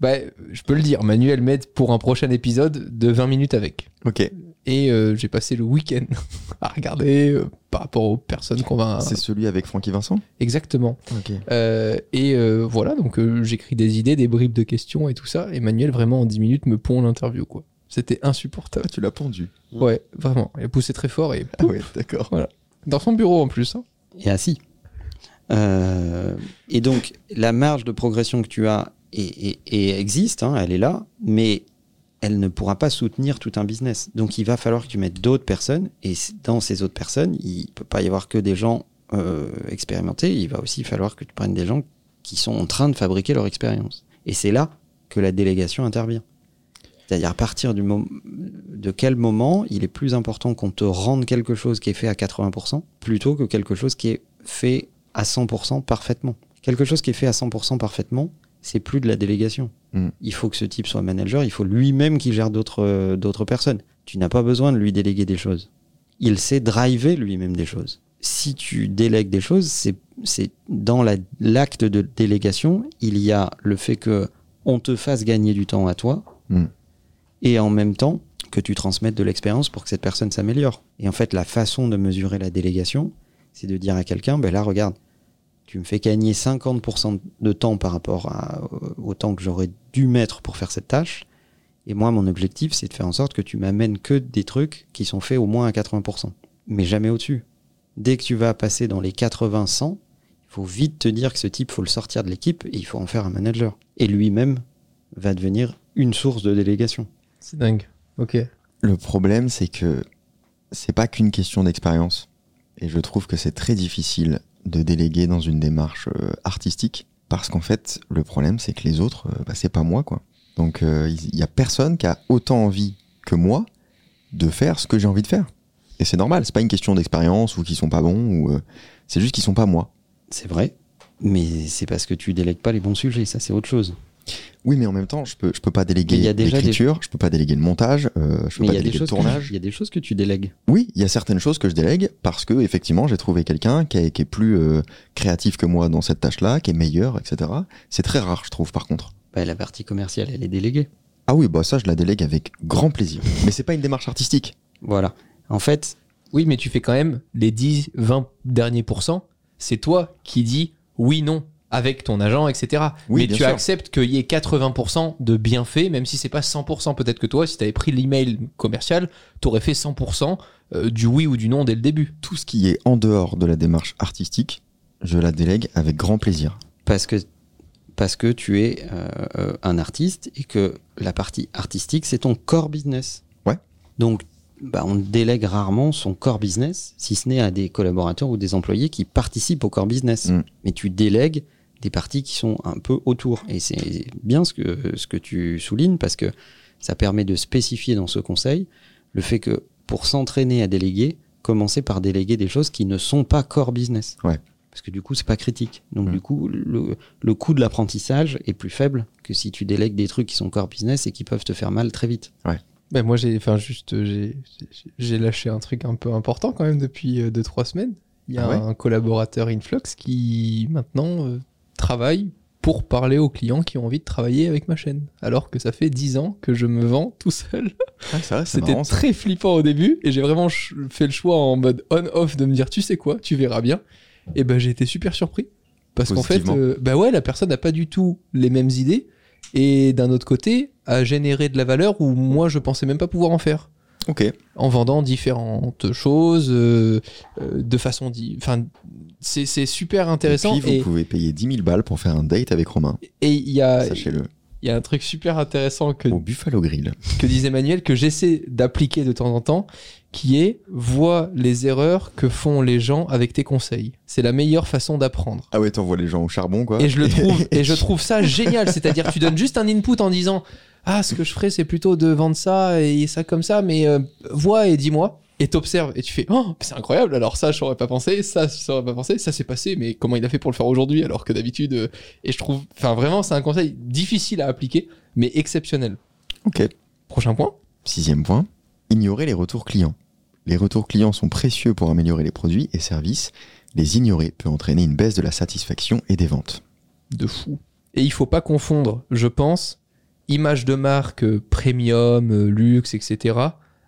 Bah, je peux le dire, Manuel m'aide pour un prochain épisode de 20 minutes avec. ok. Et euh, j'ai passé le week-end à regarder euh, par rapport aux personnes qu'on va. C'est celui avec Francky Vincent? Exactement. Ok. Euh, et euh, voilà, donc euh, j'écris des idées, des bribes de questions et tout ça. Et Manuel, vraiment, en 10 minutes, me pond l'interview, quoi. C'était insupportable. Ah, tu l'as pendu. Ouais, vraiment. Il a poussé très fort et Ah ouais, d'accord. dans son bureau en plus. hein. et assis. Euh, et donc, la marge de progression que tu as et, existe, hein, elle est là, mais elle ne pourra pas soutenir tout un business. Donc, il va falloir que tu mettes d'autres personnes, et dans ces autres personnes, il peut pas y avoir que des gens euh, expérimentés, il va aussi falloir que tu prennes des gens qui sont en train de fabriquer leur expérience. Et c'est là que la délégation intervient. C'est-à-dire à partir du moment, de quel moment il est plus important qu'on te rende quelque chose qui est fait à 80% plutôt que quelque chose qui est fait à 100% parfaitement. Quelque chose qui est fait à 100% parfaitement, c'est plus de la délégation. Mm. Il faut que ce type soit manager, il faut lui-même qu'il gère d'autres euh, d'autres personnes. Tu n'as pas besoin de lui déléguer des choses. Il sait driver lui-même des choses. Si tu délègues des choses, c'est dans la- l'acte de délégation, il y a le fait que on te fasse gagner du temps à toi Mm. et en même temps que tu transmettes de l'expérience pour que cette personne s'améliore. Et en fait, la façon de mesurer la délégation, c'est de dire à quelqu'un, ben là, regarde, tu me fais gagner 50% de temps par rapport à- au temps que j'aurais dû mettre pour faire cette tâche. Et moi, mon objectif, c'est de faire en sorte que tu m'amènes que des trucs qui sont faits au moins à 80%. Mais jamais au-dessus. Dès que tu vas passer dans les 80-100, il faut vite te dire que ce type, faut le sortir de l'équipe et il faut en faire un manager. Et lui-même va devenir une source de délégation. C'est dingue. Ok. Le problème, c'est que c'est pas qu'une question d'expérience. Et je trouve que c'est très difficile de déléguer dans une démarche euh, artistique. Parce qu'en fait, le problème, c'est que les autres, euh, bah, c'est pas moi, quoi. Donc, euh, il y a personne qui a autant envie que moi de faire ce que j'ai envie de faire. Et c'est normal, c'est pas une question d'expérience ou qu'ils sont pas bons, ou c'est juste qu'ils sont pas moi. C'est vrai, mais c'est parce que tu délègues pas les bons sujets, ça c'est autre chose. Oui, mais en même temps, je peux, je peux pas déléguer déjà des- l'écriture, je peux pas déléguer le montage, euh, je peux Mais pas y, a des déléguer le tournage. il y a des choses que tu délègues. Oui, il y a certaines choses que je délègue parce que effectivement j'ai trouvé quelqu'un qui, est- qui est plus euh, créatif que moi dans cette tâche-là, qui est meilleur, etc. C'est très rare, je trouve, par contre. Bah, la partie commerciale, elle est déléguée. Ah oui, bah ça je la délègue avec grand plaisir. Mais c'est pas une démarche artistique. Voilà. En fait, Oui, mais tu fais quand même les 10, 20 derniers pourcents. C'est toi qui dis oui, non avec ton agent, etc. Oui, mais tu sûr. acceptes qu'il y ait 80% de bienfaits, même si c'est pas 100%. Peut-être que toi, si tu avais pris l'email commercial, tu aurais fait 100% euh, du oui ou du non dès le début. Tout ce qui est en dehors de la démarche artistique, je la délègue avec grand plaisir. parce que, parce que tu es euh, euh, un artiste et que la partie artistique, c'est ton core business. Ouais. Donc, bah, on délègue rarement son core business, si ce n'est à des collaborateurs ou des employés qui participent au core business. Mm. Mais tu délègues des parties qui sont un peu autour. Et c'est bien ce que, ce que tu soulignes parce que ça permet de spécifier dans ce conseil le fait que pour s'entraîner à déléguer, commencer par déléguer des choses qui ne sont pas core business. Ouais. Parce que du coup, c'est pas critique. Donc Mm. du coup, le, le coût de l'apprentissage est plus faible que si tu délègues des trucs qui sont core business et qui peuvent te faire mal très vite. Ben moi, j'ai, enfin, juste, euh, j'ai, lâché un truc un peu important quand même depuis 2-3 semaines. Il y a Ah ouais un collaborateur Influx qui maintenant euh, travaille pour parler aux clients qui ont envie de travailler avec ma chaîne. Alors que ça fait 10 ans que je me vends tout seul. Ah, C'était très flippant au début et j'ai vraiment fait le choix en mode on-off de me dire tu sais quoi, tu verras bien. Et ben j'ai été super surpris. Parce qu'en fait, euh, bah ouais, la personne n'a pas du tout les mêmes idées et d'un autre côté a généré de la valeur où moi je pensais même pas pouvoir en faire Ok. en vendant différentes choses euh, euh, de façon enfin c'est c'est super intéressant Et puis, vous et pouvez payer 10 000 balles pour faire un date avec Romain. et il y a Sachez-le. il y a un truc super intéressant que Au Buffalo Grill. que disait Manuel, que j'essaie d'appliquer de temps en temps, qui est vois les erreurs que font les gens avec tes conseils. C'est la meilleure façon d'apprendre. Ah ouais, t'envoies les gens au charbon, quoi. Et je le trouve, et je trouve ça génial. C'est-à-dire, tu donnes juste un input en disant, ah, ce que je ferais, c'est plutôt de vendre ça et ça comme ça, mais euh, vois et dis-moi. Et t'observes et tu fais, oh, c'est incroyable. Alors ça, je n'aurais pas pensé, ça, je n'aurais pas pensé, ça s'est passé, mais comment il a fait pour le faire aujourd'hui alors que d'habitude. euh, et je trouve, enfin, vraiment, c'est un conseil difficile à appliquer, mais exceptionnel. Ok. Prochain point. Sixième point, ignorer les retours clients. Les retours clients sont précieux pour améliorer les produits et services. Les ignorer peut entraîner une baisse de la satisfaction et des ventes. de fou. Et il faut pas confondre, je pense, image de marque euh, premium, euh, luxe, etc.,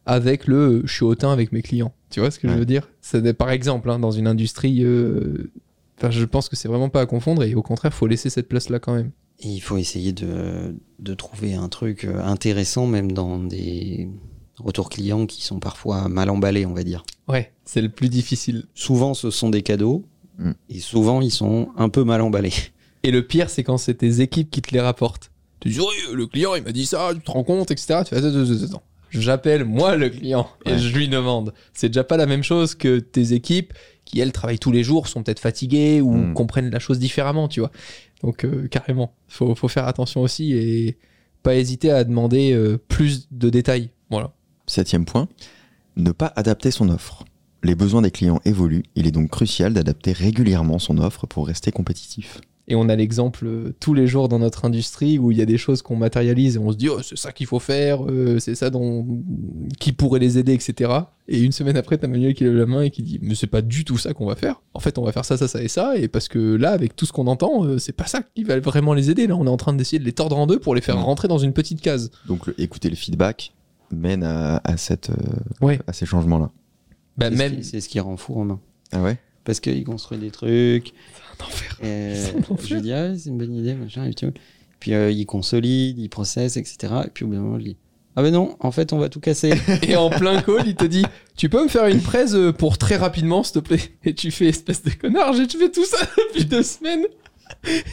avec le euh, je suis hautain avec mes clients. Tu vois ce que je veux dire? C'est par exemple hein, dans une industrie. euh, Enfin, je pense que c'est vraiment pas à confondre et au contraire, faut laisser cette place-là quand même. Et il faut essayer de, de trouver un truc intéressant, même dans des retours clients qui sont parfois mal emballés, on va dire. Ouais, c'est le plus difficile. Souvent, ce sont des cadeaux, Mm. et souvent, ils sont un peu mal emballés. Et le pire, c'est quand c'est tes équipes qui te les rapportent. Tu dis, oui, le client, il m'a dit ça, tu te rends compte, etc. Tu fais, attends, attends, attends. J'appelle moi le client et Ouais. je lui demande. C'est déjà pas la même chose que tes équipes qui, elles, travaillent tous les jours, sont peut-être fatiguées ou Mm. comprennent la chose différemment, tu vois. Donc, euh, carrément, faut, faut faire attention aussi et pas hésiter à demander euh, plus de détails. Voilà. Septième point, ne pas adapter son offre. Les besoins des clients évoluent, il est donc crucial d'adapter régulièrement son offre pour rester compétitif. Et on a l'exemple euh, tous les jours dans notre industrie où il y a des choses qu'on matérialise et on se dit oh, c'est ça qu'il faut faire, euh, c'est ça dont... qui pourrait les aider, etc. Et une semaine après, t'as Manuel qui lève la main et qui dit mais c'est pas du tout ça qu'on va faire. En fait, on va faire ça, ça, ça et ça. Et parce que là, avec tout ce qu'on entend, euh, c'est pas ça qui va vraiment les aider. Là, on est en train d'essayer de les tordre en deux pour les faire Ouais. rentrer dans une petite case. Donc le- écouter le feedback mène à, à cette, euh, Ouais. à ces changements-là. Bah, C'est ce même. qui- C'est ce qui rend fou Romain. Ah ouais? Parce qu'il construit des trucs. Un enfer. enfer. je lui dis, ah, c'est une bonne idée, machin. Et tout. Puis euh, il consolide, il processe, etc. Et puis au bout d'un moment, je dis, ah ben non, en fait, on va tout casser. Et en plein call, il te dit Tu peux me faire une presse euh, pour très rapidement, s'il te plaît? Et tu fais espèce de connard, j'ai fait tout ça depuis deux semaines.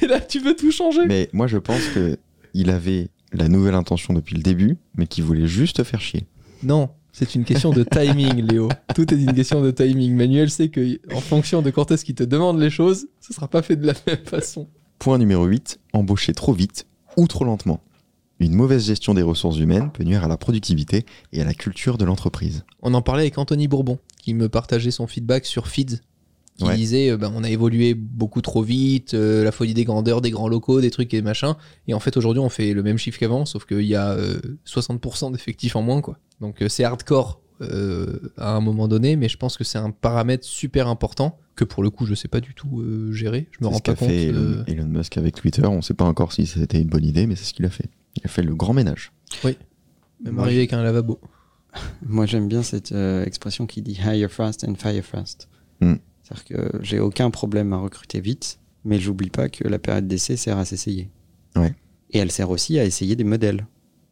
Et là, tu veux tout changer. Mais moi je pense que il avait la nouvelle intention depuis le début, mais qu'il voulait juste faire chier. Non, c'est une question de timing, Léo. Tout est une question de timing. Manuel sait que en fonction de quand est-ce qu'il te demande les choses, ce sera pas fait de la même façon. Point numéro 8, embaucher trop vite ou trop lentement. Une mauvaise gestion des ressources humaines peut nuire à la productivité et à la culture de l'entreprise. On en parlait avec Anthony Bourbon, qui me partageait son feedback sur Feeds, qui Ouais. disait euh, ben, on a évolué beaucoup trop vite, euh, la folie des grandeurs, des grands locaux, des trucs et machin. Et en fait, aujourd'hui, on fait le même chiffre qu'avant, sauf qu'il y a euh, 60% d'effectifs en moins, quoi. Donc, euh, c'est hardcore euh, à un moment donné, mais je pense que c'est un paramètre super important que pour le coup, je sais pas du tout euh, gérer. Je me rends ce pas compte. fait Elon, euh, Elon Musk avec Twitter. On ne sait pas encore si c'était une bonne idée, mais c'est ce qu'il a fait. Il a fait le grand ménage. Même Moi, arriver avec un lavabo. Moi, j'aime bien cette euh, expression qui dit hire fast and fire fast. Mm. C'est-à-dire que j'ai aucun problème à recruter vite, mais j'oublie pas que la période d'essai sert à s'essayer. Ouais. Et elle sert aussi à essayer des modèles.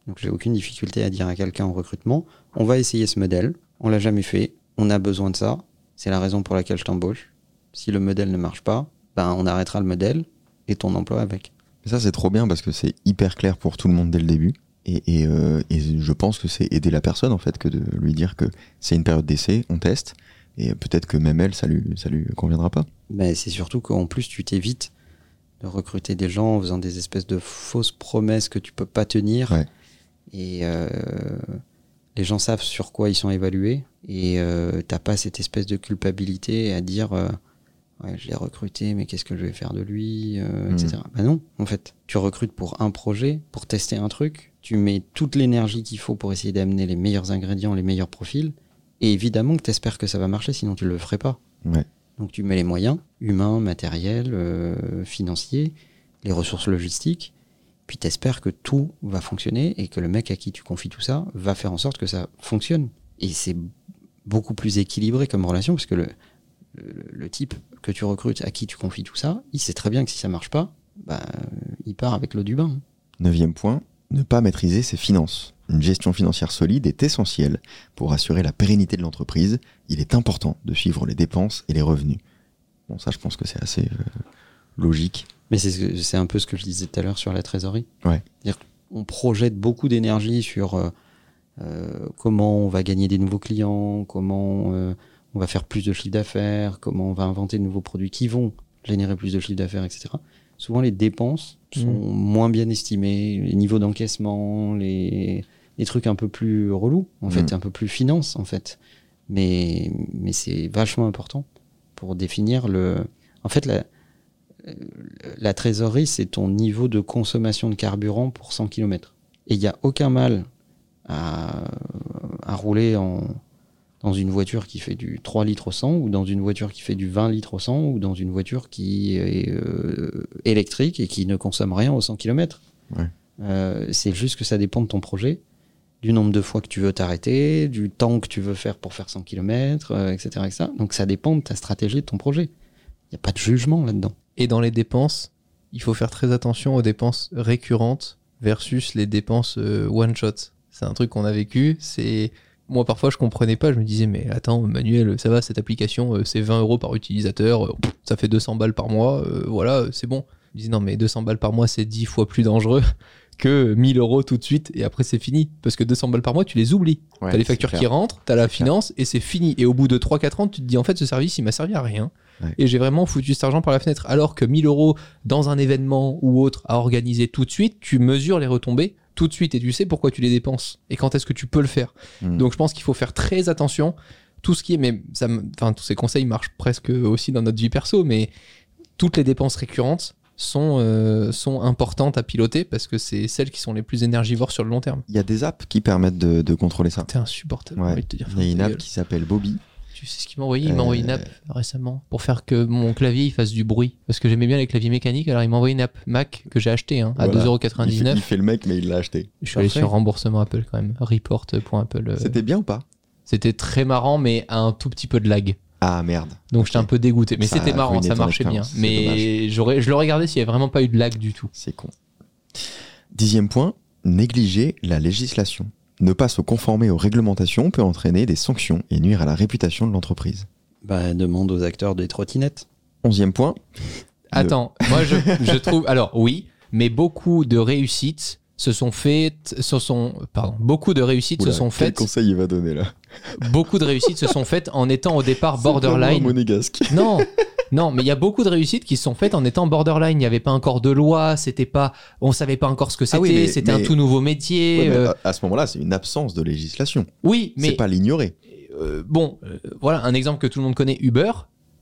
Donc j'ai aucune difficulté à dire à quelqu'un en recrutement, on va essayer ce modèle, on l'a jamais fait, on a besoin de ça, c'est la raison pour laquelle je t'embauche. Si le modèle ne marche pas, ben on arrêtera le modèle et ton emploi avec. Et ça, c'est trop bien parce que c'est hyper clair pour tout le monde dès le début. Et, et, euh, et je pense que c'est aider la personne, en fait, que de lui dire que c'est une période d'essai, on teste. Et peut-être que même elle, ça lui, ça lui conviendra pas. Mais c'est surtout qu'en plus, tu t'évites de recruter des gens en faisant des espèces de fausses promesses que tu peux pas tenir. Ouais. Et euh, les gens savent sur quoi ils sont évalués. Et euh, t'as pas cette espèce de culpabilité à dire euh, ouais, je l'ai recruté, mais qu'est-ce que je vais faire de lui, euh, Mhm. etc. Bah non, en fait. Tu recrutes pour un projet, pour tester un truc. Tu mets toute l'énergie qu'il faut pour essayer d'amener les meilleurs ingrédients, les meilleurs profils. Et évidemment que tu espères que ça va marcher, sinon tu le ferais pas. Ouais. Donc tu mets les moyens, humains, matériels, euh, financiers, les ressources logistiques, puis tu espères que tout va fonctionner et que le mec à qui tu confies tout ça va faire en sorte que ça fonctionne. Et c'est beaucoup plus équilibré comme relation parce que le, le, le type que tu recrutes à qui tu confies tout ça, il sait très bien que si ça marche pas, bah, il part avec l'eau du bain. Neuvième point, ne pas maîtriser ses finances. Une gestion financière solide est essentielle pour assurer la pérennité de l'entreprise. Il est important de suivre les dépenses et les revenus. Bon, ça, je pense que c'est assez euh, logique. Mais c'est un peu ce que je disais tout à l'heure sur la trésorerie. Ouais. Qu'on projette beaucoup d'énergie sur euh, euh, comment on va gagner des nouveaux clients, comment euh, on va faire plus de chiffre d'affaires, comment on va inventer de nouveaux produits qui vont générer plus de chiffre d'affaires, etc. Souvent, les dépenses sont moins bien estimées, les niveaux d'encaissement, les, les trucs un peu plus relous, en fait, Mm. un peu plus finance, en fait. Mais, mais c'est vachement important pour définir le. En fait, la, la trésorerie, c'est ton niveau de consommation de carburant pour 100 km. Et il n'y a aucun mal à, à rouler en, dans une voiture qui fait du 3 litres au 100, ou dans une voiture qui fait du 20 litres au 100, ou dans une voiture qui est euh, électrique et qui ne consomme rien au 100 km. Ouais. Euh, c'est juste que ça dépend de ton projet, du nombre de fois que tu veux t'arrêter, du temps que tu veux faire pour faire 100 km, etc.. Donc ça dépend de ta stratégie, de ton projet. Il n'y a pas de jugement là-dedans. Et dans les dépenses, il faut faire très attention aux dépenses récurrentes versus les dépenses euh, one shot. C'est un truc qu'on a vécu. C'est moi parfois je comprenais pas. Je me disais mais attends Manuel, ça va cette application, euh, c'est 20 euros par utilisateur, euh, ça fait 200 balles par mois, voilà, c'est bon. Je me disais non mais 200 balles par mois c'est 10 fois plus dangereux que 1000 euros tout de suite et après c'est fini parce que 200 balles par mois tu les oublies. Ouais, t'as les factures clair. qui rentrent, t'as la clair. finance et c'est fini. Et au bout de 3-4 ans tu te dis en fait ce service il m'a servi à rien. Ouais. Et j'ai vraiment foutu cet argent par la fenêtre. Alors que 1000 euros dans un événement ou autre à organiser tout de suite, tu mesures les retombées tout de suite et tu sais pourquoi tu les dépenses et quand est-ce que tu peux le faire. Mm. Donc je pense qu'il faut faire très attention. Tout ce qui est, mais ça, me- enfin tous ces conseils marchent presque aussi dans notre vie perso, mais toutes les dépenses récurrentes sont euh, sont importantes à piloter parce que c'est celles qui sont les plus énergivores sur le long terme. Il y a des apps qui permettent de, de contrôler ça. T'es insupportable. Ouais. j'ai envie de te dire, Il y a une app gueule. qui s'appelle Bobby. Tu sais ce qu'il m'a envoyé? Il m'a envoyé une Euh, app récemment pour faire que mon clavier il fasse du bruit. Parce que j'aimais bien les claviers mécaniques, alors il m'a envoyé une app Mac que j'ai acheté hein, à Voilà. Il fait, 2,99€. il fait le mec, mais il l'a acheté. Je suis allé sur remboursement Apple quand même. Report.apple. euh, C'était bien ou pas? C'était très marrant, mais un tout petit peu de lag. Ah merde. Donc j'étais un peu dégoûté. Mais Ça c'était a marrant, ruiné ça ton marchait bien. expérience, c'est Mais j'aurais, je l'aurais regardé s'il n'y avait vraiment pas eu de lag du tout. C'est con. Dixième point, négliger la législation. Ne pas se conformer aux réglementations peut entraîner des sanctions et nuire à la réputation de l'entreprise. Bah, demande aux acteurs des trottinettes. Onzième point. Attends, moi je, je trouve. Alors oui, mais beaucoup de réussites se sont faites. Se sont, pardon, beaucoup de réussites Oula, se sont quel faites. conseil il va donner là Beaucoup de réussites se sont faites en étant au départ borderline. monégasque. Non, non, mais il y a beaucoup de réussites qui se sont faites en étant borderline. Il n'y avait pas encore de loi, c'était pas, on savait pas encore ce que c'était, Ah oui, mais- c'était un tout nouveau métier. Ouais, euh, à- ce moment-là, c'est une absence de législation. oui, mais C'est pas l'ignorer. euh, bon, euh, voilà un exemple que tout le monde connaît, Uber.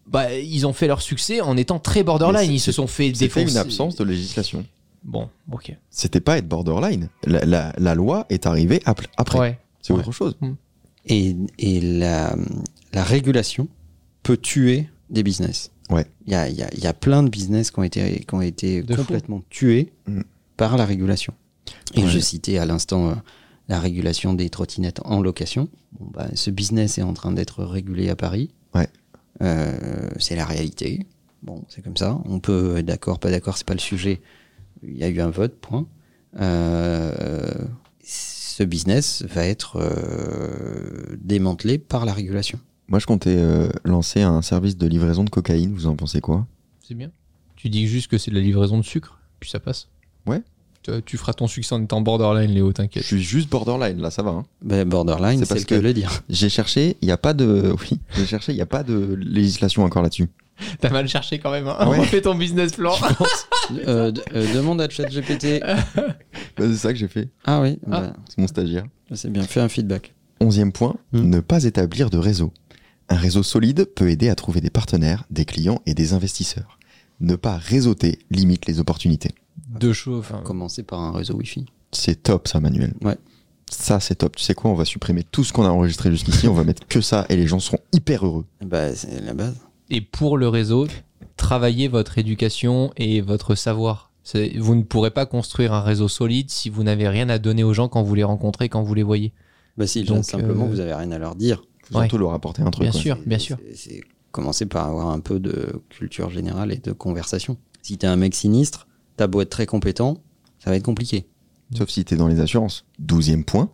Bah, ils ont fait leur succès en étant très borderline. Ils se sont fait C'était défoncer. une absence de législation. Bon, ok. C'était pas être borderline. La, la- la loi est arrivée ap- après. Ouais. C'est ouais. autre chose. Et, et la, la régulation peut tuer des business. Ouais. Il y a, il y a- il y a plein de business qui ont été, qui ont été De fou. complètement tués Mm. par la régulation. Et Ouais. je citais à l'instant euh, la régulation des trottinettes en location. Bon, bah, ce business est en train d'être régulé à Paris. Ouais. Euh, c'est la réalité. Bon, c'est comme ça. On peut être d'accord, pas d'accord, c'est pas le sujet. Il y a eu un vote, point. Euh, ce business va être euh, démantelé par la régulation. Moi, je comptais euh, lancer un service de livraison de cocaïne. Vous en pensez quoi? C'est bien. Tu dis juste que c'est de la livraison de sucre, puis ça passe. Ouais. Tu, tu feras ton succès en étant borderline, Léo, Je t'inquiète. suis juste borderline, là, ça va. hein. Ben, borderline, C'est parce que- de le dire. J'ai cherché, il n'y a pas de. Oui, j'ai cherché, il n'y a pas de législation encore là-dessus. T'as mal cherché quand même. Hein Ouais. Refais ton business plan. Euh, demande à ChatGPT. Bah, c'est ça que j'ai fait. Ah oui, Ah. bah, C'est mon stagiaire. c'est bien. Fais un feedback. Onzième point, Hmm. ne pas établir de réseau. Un réseau solide peut aider à trouver des partenaires, des clients et des investisseurs. Ne pas réseauter limite les opportunités. Deux choses. enfin, Commencer par un réseau Wi-Fi. C'est top ça, Manuel. Ouais. Ça, c'est top. Tu sais quoi On va supprimer tout ce qu'on a enregistré jusqu'ici. on va mettre que ça et les gens seront hyper heureux. Bah, c'est la base. Et pour le réseau, travaillez votre éducation et votre savoir. Vous ne pourrez pas construire un réseau solide si vous n'avez rien à donner aux gens quand vous les rencontrez, quand vous les voyez. Bah si, Donc, simplement, euh, vous avez rien à leur dire. Ouais. surtout leur apporter un truc. Bien sûr, bien sûr. c'est- C'est commencer par avoir un peu de culture générale et de conversation. Si t'es un mec sinistre, t'as beau être très compétent, ça va être compliqué. Sauf si t'es dans les assurances. Douzième point,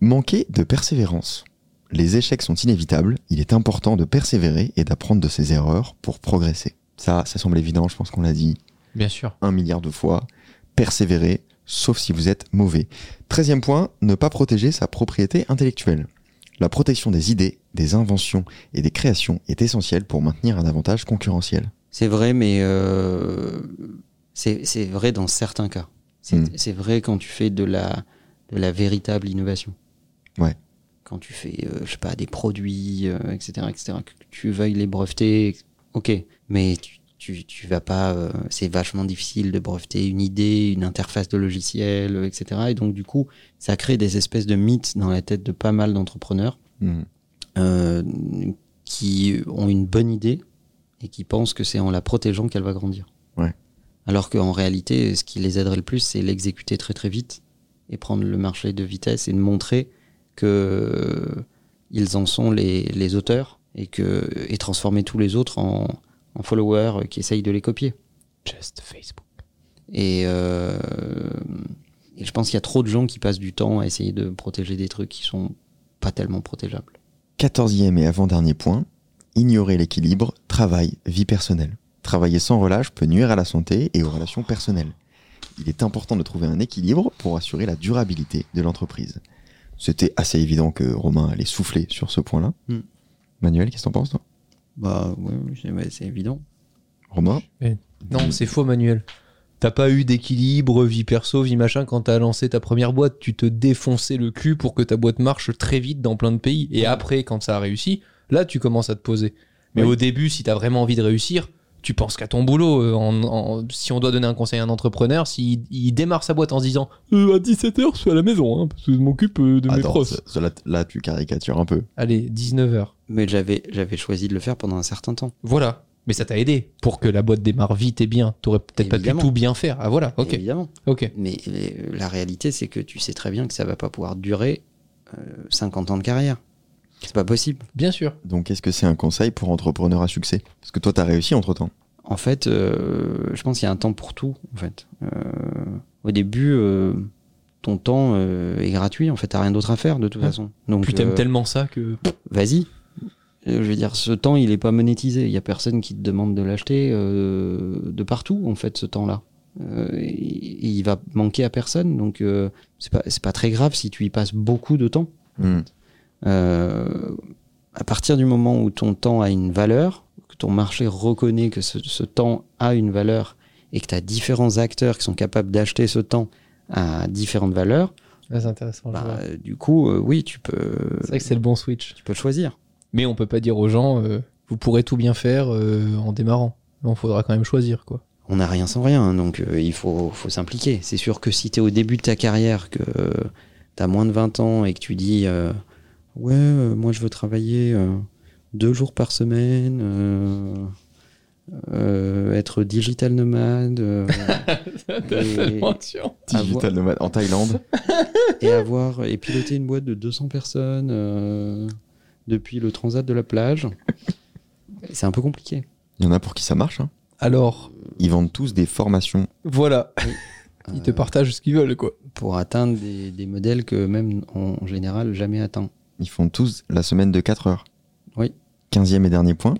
manquer de persévérance. Les échecs sont inévitables, il est important de persévérer et d'apprendre de ses erreurs pour progresser. Ça, ça semble évident, je pense qu'on l'a dit Bien sûr. un milliard de fois. Persévérer, sauf si vous êtes mauvais. Treizième point, ne pas protéger sa propriété intellectuelle. La protection des idées, des inventions et des créations est essentielle pour maintenir un avantage concurrentiel. C'est vrai, mais euh, c'est vrai dans certains cas. C'est Mm. c'est vrai quand tu fais de la, de la véritable innovation. Ouais. Quand tu fais, euh, je sais pas, des produits, euh, etc., etc., que tu veuilles les breveter, ok. Mais tu, tu, tu vas pas. euh, c'est vachement difficile de breveter une idée, une interface de logiciel, etc. Et donc, du coup, ça crée des espèces de mythes dans la tête de pas mal d'entrepreneurs Hmm. qui ont une bonne idée et qui pensent que c'est en la protégeant qu'elle va grandir. Ouais. Alors qu'en réalité, ce qui les aiderait le plus, c'est l'exécuter très très vite et prendre le marché de vitesse et de montrer que euh, ils en sont les, les auteurs et que et transformer tous les autres en, en followers qui essayent de les copier. Just Facebook. Et, euh, et je pense qu'il y a trop de gens qui passent du temps à essayer de protéger des trucs qui sont pas tellement protégeables. Quatorzième et avant-dernier point, ignorer l'équilibre travail, vie personnelle. Travailler sans relâche peut nuire à la santé et aux relations personnelles. Il est important de trouver un équilibre pour assurer la durabilité de l'entreprise. C'était assez évident que Romain allait souffler sur ce point-là. Hmm. Manuel, qu'est-ce que t'en penses, toi? Bah ouais, c'est ouais, c'est évident. Romain? Non, c'est faux, Manuel. T'as pas eu d'équilibre, vie perso, vie machin, quand t'as lancé ta première boîte. Tu te défonçais le cul pour que ta boîte marche très vite dans plein de pays. Et après, quand ça a réussi, là, tu commences à te poser. Mais Oui. au début, si t'as vraiment envie de réussir, tu penses qu'à ton boulot. Euh, en- en- si on doit donner un conseil à un entrepreneur, s'il il démarre sa boîte en se disant Euh, à 17h, je suis à la maison, hein, parce que je m'occupe euh, de mes Attends, ça, là, là, tu caricatures un peu. Allez, 19h. Mais j'avais j'avais choisi de le faire pendant un certain temps. Voilà. Mais ça t'a aidé pour que la boîte démarre vite et bien. T'aurais peut-être pas pu Évidemment. tout bien faire. Ah voilà, ok. Évidemment. Ok. Mais la réalité, c'est que tu sais très bien que ça va pas pouvoir durer euh, 50 ans de carrière. C'est pas possible. Bien sûr. Donc, est-ce que c'est un conseil pour entrepreneur à succès? Parce que toi, t'as réussi entre-temps. En fait, euh, je pense qu'il y a un temps pour tout. En fait, Euh, au début, euh, ton temps euh, est gratuit. En fait, t'as rien d'autre à faire de toute façon. Donc, Puis t'aimes euh, tellement ça que. vas-y. Je veux dire, ce temps, il est pas monétisé. Il y a personne qui te demande de l'acheter euh, de partout, en fait, ce temps-là. Euh, il va manquer à personne, donc euh, c'est pas c'est pas très grave si tu y passes beaucoup de temps. Hmm. Euh, à partir du moment où ton temps a une valeur, que ton marché reconnaît que ce, ce temps a une valeur et que tu as différents acteurs qui sont capables d'acheter ce temps à différentes valeurs, c'est intéressant. bah, du coup, euh, oui, tu peux, C'est vrai que c'est le bon switch. tu peux choisir. Mais on peut pas dire aux gens, euh, vous pourrez tout bien faire euh, en démarrant. Non, faudra quand même choisir, quoi. On n'a rien sans rien, donc euh, il faut, faut s'impliquer. C'est sûr que si tu es au début de ta carrière, que tu as moins de 20 ans et que tu dis euh, Ouais, euh, moi je veux travailler euh, deux jours par semaine, euh, euh, être digital nomade euh, Et- Digital nomade en Thaïlande. et avoir et piloter une boîte de 200 personnes euh, depuis le transat de la plage, c'est un peu compliqué. Il y en a pour qui ça marche. hein. Alors, Ils vendent tous des formations. voilà. Ils te Euh, partagent ce qu'ils veulent, quoi. pour atteindre des, des modèles que même en, en général jamais atteints. Ils font tous la semaine de 4 heures. Oui. Quinzième et dernier point.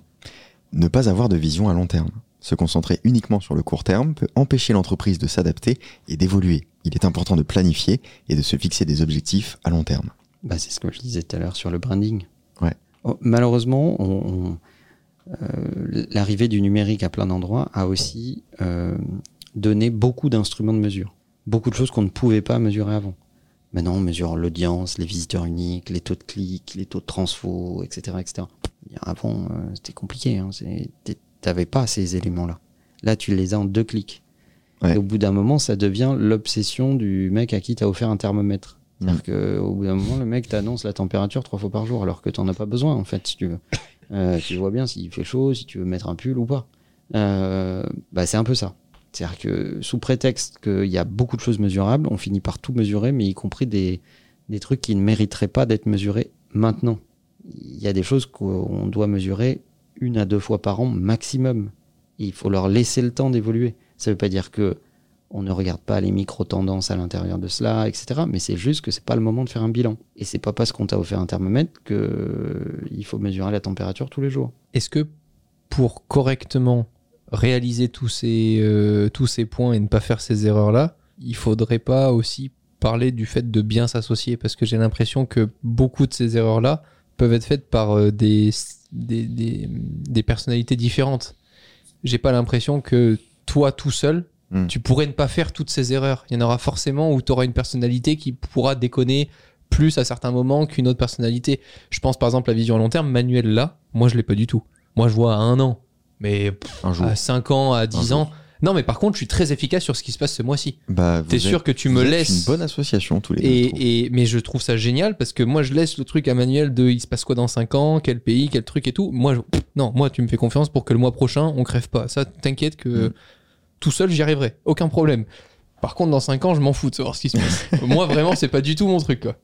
Ne pas avoir de vision à long terme. Se concentrer uniquement sur le court terme peut empêcher l'entreprise de s'adapter et d'évoluer. Il est important de planifier et de se fixer des objectifs à long terme. Bah, c'est ce que je disais tout à l'heure sur le branding. Ouais. Oh, malheureusement, on- on- euh, l'arrivée du numérique à plein d'endroits a aussi euh, donné beaucoup d'instruments de mesure. Beaucoup de choses qu'on ne pouvait pas mesurer avant. Maintenant, on mesure l'audience, les visiteurs uniques, les taux de clics, les taux de transfo, etc. etc. Avant, euh, c'était compliqué. Hein. T'avais pas ces éléments-là. Là, tu les as en deux clics. Ouais. Et au bout d'un moment, ça devient l'obsession du mec à qui t'as offert un thermomètre. C'est-à-dire qu'au bout d'un moment, le mec t'annonce la température trois fois par jour, alors que t'en as pas besoin, en fait, si tu veux. Euh, tu vois bien s'il fait chaud, si tu veux mettre un pull ou pas. Euh, bah, c'est un peu ça. C'est-à-dire que sous prétexte qu'il y a beaucoup de choses mesurables, on finit par tout mesurer, mais y compris des, des trucs qui ne mériteraient pas d'être mesurés maintenant. Il y a des choses qu'on doit mesurer une à deux fois par an maximum. Il faut leur laisser le temps d'évoluer. Ça veut pas dire que on ne regarde pas les micro-tendances à l'intérieur de cela, etc. Mais c'est juste que c'est pas le moment de faire un bilan. Et c'est pas parce qu'on t'a offert un thermomètre que euh, faut mesurer la température tous les jours. Est-ce que pour correctement réaliser tous ces, euh, tous ces points et ne pas faire ces erreurs-là, il faudrait pas aussi parler du fait de bien s'associer Parce que j'ai l'impression que beaucoup de ces erreurs-là peuvent être faites par euh, des, des, des, des personnalités différentes. J'ai pas l'impression que toi tout seul, Hmm. tu pourrais ne pas faire toutes ces erreurs. Il y en aura forcément où tu auras une personnalité qui pourra déconner plus à certains moments qu'une autre personnalité. Je pense par exemple à la vision à long terme, Manuel là, moi je l'ai pas du tout. Moi je vois à un an, mais pff, Un jour. à 5 ans, à 10 jour. ans. Non mais par contre je suis très efficace sur ce qui se passe ce mois-ci. Bah, T'es sûr que tu me laisses une bonne association tous les deux. je trouve. et, et- mais je trouve ça génial parce que moi je laisse le truc à Manuel de il se passe quoi dans 5 ans, quel pays, quel truc et tout. Moi je- non, moi tu me fais confiance pour que le mois prochain on crève pas. Ça t'inquiète que Mm. tout seul j'y arriverai, aucun problème. Par contre dans 5 ans je m'en fous de savoir ce qui se passe. moi vraiment c'est pas du tout mon truc quoi.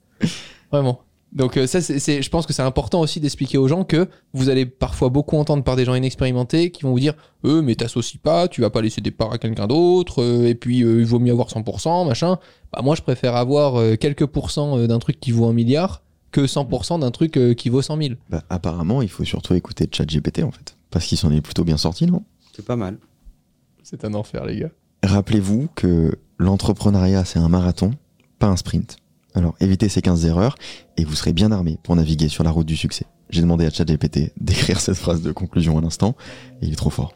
Vraiment. Donc euh, ça, c'est, c'est- je pense que c'est important aussi d'expliquer aux gens que vous allez parfois beaucoup entendre par des gens inexpérimentés qui vont vous dire euh mais t'associes pas, tu vas pas laisser des parts à quelqu'un d'autre, euh, et puis euh, il vaut mieux avoir 100%, machin. Bah moi je préfère avoir euh, quelques pourcents d'un truc qui vaut un milliard que 100% d'un truc euh, qui vaut 100 000. Bah, apparemment, il faut surtout écouter ChatGPT en fait. Parce qu'il s'en est plutôt bien sorti, non? C'est pas mal. C'est un enfer les gars. Rappelez-vous que l'entrepreneuriat, c'est un marathon, pas un sprint. Alors évitez ces 15 erreurs et vous serez bien armé pour naviguer sur la route du succès. J'ai demandé à ChatGPT d'écrire cette phrase de conclusion à l'instant et il est trop fort.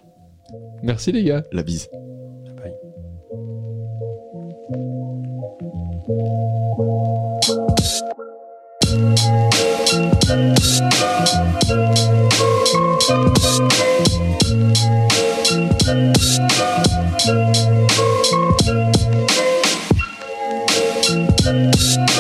Merci les gars. La bise. Bye. Thank